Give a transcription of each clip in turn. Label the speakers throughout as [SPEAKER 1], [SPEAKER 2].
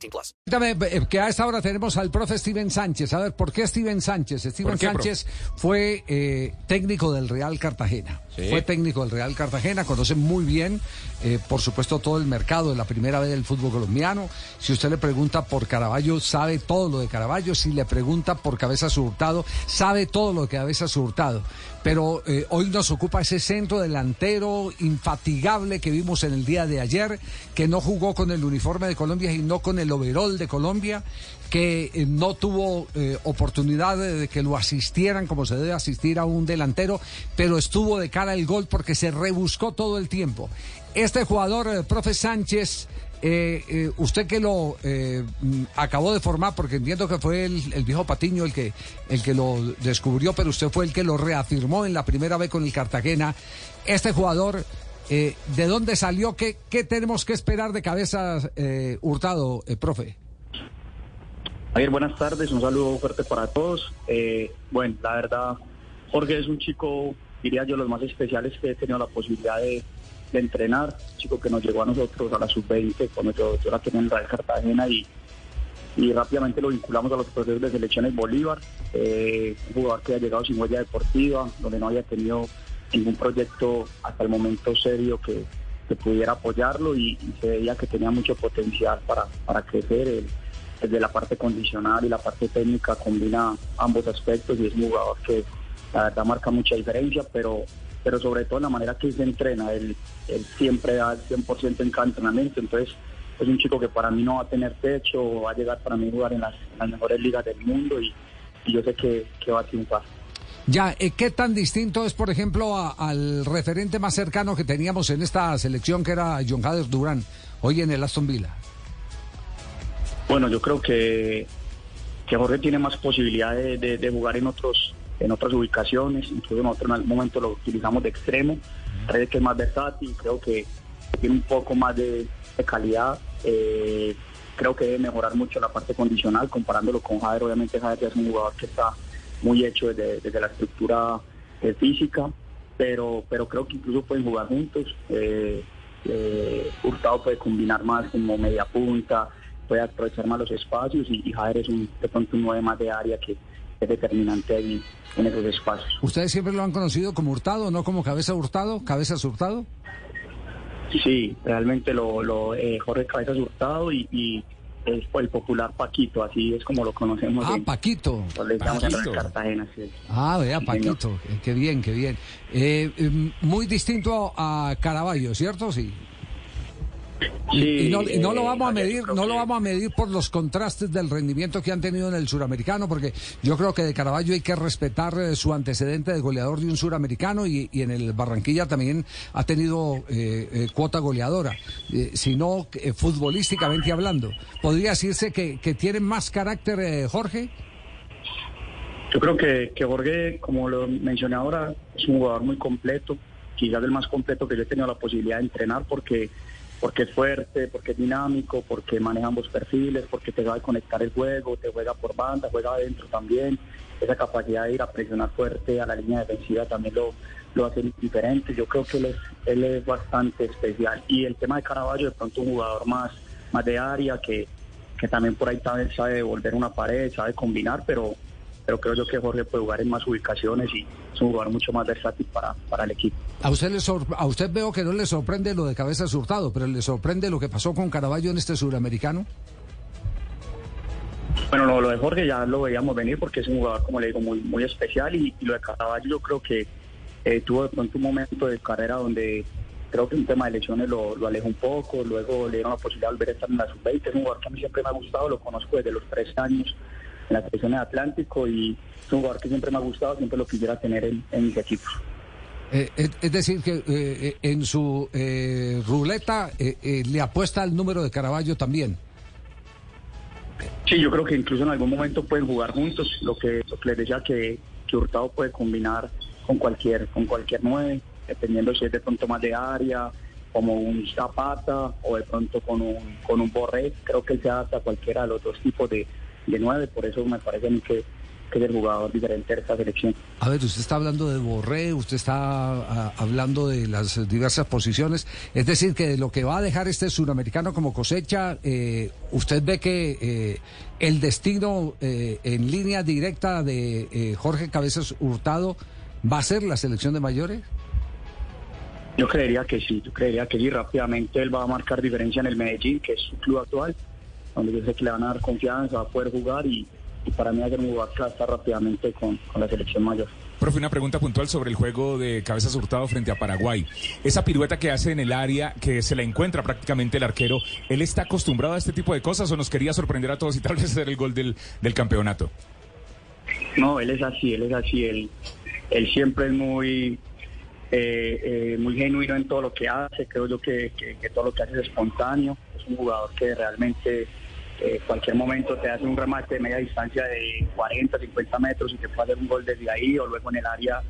[SPEAKER 1] 18 plus.
[SPEAKER 2] Dígame, eh, que a esta hora tenemos al profe Steven Sánchez. A ver, ¿por qué Steven Sánchez? Steven
[SPEAKER 3] qué,
[SPEAKER 2] Sánchez fue eh, técnico del Real Cartagena.
[SPEAKER 3] Sí.
[SPEAKER 2] Fue técnico del Real Cartagena, conoce muy bien, eh, por supuesto, todo el mercado de la primera vez del fútbol colombiano. Si usted le pregunta por Caraballo, sabe todo lo de Caraballo. Si le pregunta por Cabeza Hurtado, sabe todo lo que Cabeza Hurtado. Pero eh, hoy nos ocupa ese centro delantero infatigable que vimos en el día de ayer, que no jugó con el uniforme de Colombia y no con el overall de Colombia, que eh, no tuvo eh, oportunidad de, que lo asistieran como se debe asistir a un delantero, pero estuvo de cara al gol porque se rebuscó todo el tiempo. Este jugador, eh, profe Sánchez, usted que lo mm, acabó de formar, porque entiendo que fue el, el viejo Patiño el que, el que lo descubrió, pero usted fue el que lo reafirmó en la primera vez con el Cartagena. Este jugador, eh, ¿de dónde salió? ¿Qué, qué tenemos que esperar de cabeza eh, hurtado, eh, profe?
[SPEAKER 4] Javier, buenas tardes, un saludo fuerte para todos. Eh, bueno, la verdad, Jorge es un chico, diría yo, los más especiales que he tenido la posibilidad de, entrenar, chico que nos llegó a nosotros a la sub-20 cuando yo, yo la tenía en Real Cartagena y, y rápidamente lo vinculamos a los procesos de selecciones Bolívar, eh, un jugador que ha llegado sin huella deportiva, donde no había tenido ningún proyecto hasta el momento serio que, que pudiera apoyarlo y, se veía que tenía mucho potencial para, para crecer. Él, desde la parte condicional y la parte técnica combina ambos aspectos y es un jugador que la verdad marca mucha diferencia, pero pero sobre todo la manera que se entrena, él, siempre da el 100% en cada entrenamiento, entonces es un chico que para mí no va a tener techo, va a llegar para mí a jugar en las, las mejores ligas del mundo y, y yo sé que, que va a triunfar.
[SPEAKER 2] Ya, eh, ¿qué tan distinto es, por ejemplo, a- al referente más cercano que teníamos en esta selección, que era John Jader Durán, hoy en el Aston Villa?
[SPEAKER 4] Bueno, yo creo que, que Jorge tiene más posibilidad de, jugar en otros en otras ubicaciones, incluso nosotros en algún momento lo utilizamos de extremo, creo que es más versátil, creo que tiene un poco más de, de calidad, eh, creo que debe mejorar mucho la parte condicional, comparándolo con Jader, obviamente Jader ya es un jugador que está muy hecho desde, desde la estructura eh, física, pero, pero creo que incluso pueden jugar juntos, eh, eh, Hurtado puede combinar más como media punta, puede aprovechar más los espacios y, y Jader es un, de pronto un 9 más de área que es determinante ahí en esos espacios.
[SPEAKER 2] ¿Ustedes siempre lo han conocido como Hurtado, no como Cabeza Hurtado? ¿Cabezas Hurtado?
[SPEAKER 4] Sí, realmente lo, lo eh, Jorge Cabezas Hurtado y, y es el popular Paquito, así es como lo conocemos.
[SPEAKER 2] Ah,
[SPEAKER 4] en-
[SPEAKER 2] Paquito.
[SPEAKER 4] le en
[SPEAKER 3] Paquito.
[SPEAKER 4] Cartagena, sí.
[SPEAKER 2] Ah, vea, Paquito. Eh, Qué bien, qué bien. Eh, eh, muy distinto a Caraballo, ¿cierto? Sí. Y,
[SPEAKER 4] Sí,
[SPEAKER 2] y no, y no lo
[SPEAKER 4] eh,
[SPEAKER 2] vamos a
[SPEAKER 4] Javier,
[SPEAKER 2] medir, no lo vamos a medir por los contrastes del rendimiento que han tenido en el suramericano, porque yo creo que de Caraballo hay que respetar eh, su antecedente de goleador de un suramericano y, y en el Barranquilla también ha tenido eh, eh, cuota goleadora, eh, sino eh, futbolísticamente hablando. ¿Podría decirse que, que tiene más carácter eh, Jorge?
[SPEAKER 4] Yo creo que, que Jorge, como lo mencioné ahora, es un jugador muy completo, quizás el más completo que yo he tenido la posibilidad de entrenar porque, porque es fuerte, porque es dinámico, porque maneja ambos perfiles, porque te sabe conectar el juego, te juega por banda, juega adentro también. Esa capacidad de ir a presionar fuerte a la línea defensiva también lo, lo hace diferente. Yo creo que él es, él es bastante especial. Y el tema de Caraballo, de pronto un jugador más, más de área que, que también por ahí también sabe devolver una pared, sabe combinar, pero pero creo yo que Jorge puede jugar en más ubicaciones y es un jugador mucho más versátil para, para el equipo.
[SPEAKER 2] A usted, le sor- a usted veo que no le sorprende lo de cabeza hurtado, pero le sorprende lo que pasó con Caraballo en este suramericano.
[SPEAKER 4] Bueno, lo, lo de Jorge ya lo veíamos venir porque es un jugador, como le digo, muy, muy especial y, y lo de Caraballo yo creo que eh, tuvo de pronto un momento de carrera donde creo que un tema de lesiones lo, lo alejó un poco, luego le dieron la posibilidad de volver a estar en la sub-20, es un jugador que a mí siempre me ha gustado, lo conozco desde los tres años en la selección de Atlántico y es un jugador que siempre me ha gustado, siempre lo quisiera tener en, en mis equipos.
[SPEAKER 2] Eh, es, es decir, que eh, eh, en su eh, ruleta eh, eh, le apuesta el número de Caraballo también.
[SPEAKER 4] Sí, yo creo que incluso en algún momento pueden jugar juntos. Lo que, lo que les decía que, que Hurtado puede combinar con cualquier, con cualquier nueve, dependiendo si es de pronto más de área, como un Zapata o de pronto con un, con un Borré. Creo que él se adapta a cualquiera de los dos tipos de, de nueve, por eso me parece a mí que, que es el jugador diferente de esta selección.
[SPEAKER 2] A ver, usted está hablando de Borré, usted está ah, hablando de las diversas posiciones, es decir, que de lo que va a dejar este suramericano como cosecha, eh, ¿usted ve que eh, el destino eh, en línea directa de eh, Jorge Cabezas Hurtado va a ser la selección de mayores?
[SPEAKER 4] Yo creería que sí, yo creería que sí, rápidamente él va a marcar diferencia en el Medellín, que es su club actual, donde yo sé que le van a dar confianza, va a poder jugar y, y para mí va a ser un jugador que va a estar rápidamente con, con la selección mayor.
[SPEAKER 3] Profe, una pregunta puntual sobre el juego de cabezas hurtado frente a Paraguay. Esa pirueta que hace en el área, que se la encuentra prácticamente el arquero, ¿él está acostumbrado a este tipo de cosas o nos quería sorprender a todos y tal vez hacer el gol del, del campeonato?
[SPEAKER 4] No, él es así, él es así, él, él siempre es muy, eh, eh, muy genuino en todo lo que hace, creo yo que, que, que todo lo que hace es espontáneo, es un jugador que realmente eh, cualquier momento te hace un remate de media distancia de 40, 50 metros y te puede hacer un gol desde ahí o luego en el área,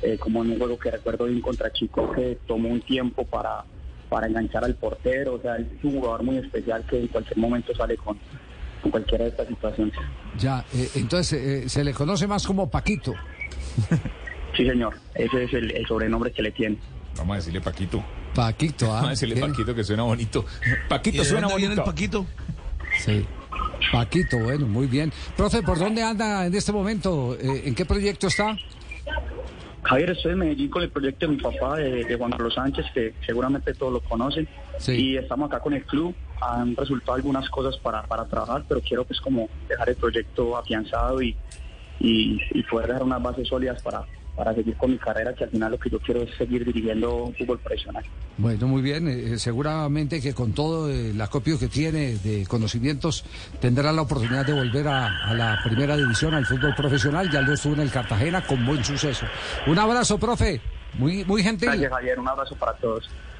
[SPEAKER 4] eh, como en un juego que recuerdo de un contra Chico que tomó un tiempo para, para enganchar al portero, o sea, es un jugador muy especial que en cualquier momento sale con, con cualquiera de estas situaciones.
[SPEAKER 2] Ya, eh, entonces eh, se le conoce más como Paquito.
[SPEAKER 4] Sí, señor, ese es el, el sobrenombre que le tiene.
[SPEAKER 3] Vamos a decirle Paquito.
[SPEAKER 2] Paquito, ¿ah?
[SPEAKER 3] Vamos a decirle. Paquito que suena bonito.
[SPEAKER 5] ¿Y
[SPEAKER 3] Paquito
[SPEAKER 5] de
[SPEAKER 3] suena
[SPEAKER 5] dónde viene
[SPEAKER 3] bonito.
[SPEAKER 5] el Paquito?
[SPEAKER 2] Sí. Paquito, bueno, muy bien. Profe, ¿por dónde anda en este momento? Eh, ¿En qué proyecto está?
[SPEAKER 4] Javier, estoy en Medellín con el proyecto de mi papá, de, de Juan Carlos Sánchez, que seguramente todos lo conocen.
[SPEAKER 2] Sí.
[SPEAKER 4] Y estamos acá con el club. Han resultado algunas cosas para, para trabajar, pero quiero pues como dejar el proyecto afianzado y, y, y poder dejar unas bases sólidas para, para seguir con mi carrera, que al final lo que yo quiero es seguir dirigiendo fútbol profesional.
[SPEAKER 2] Bueno, muy bien. eh, seguramente que con todo eh, el acopio que tiene de conocimientos tendrá la oportunidad de volver a, a la primera división, al fútbol profesional. Ya lo estuvo en el Cartagena con buen suceso. Un abrazo, profe. Muy, muy gentil.
[SPEAKER 4] Gracias, Javier. Un abrazo para todos.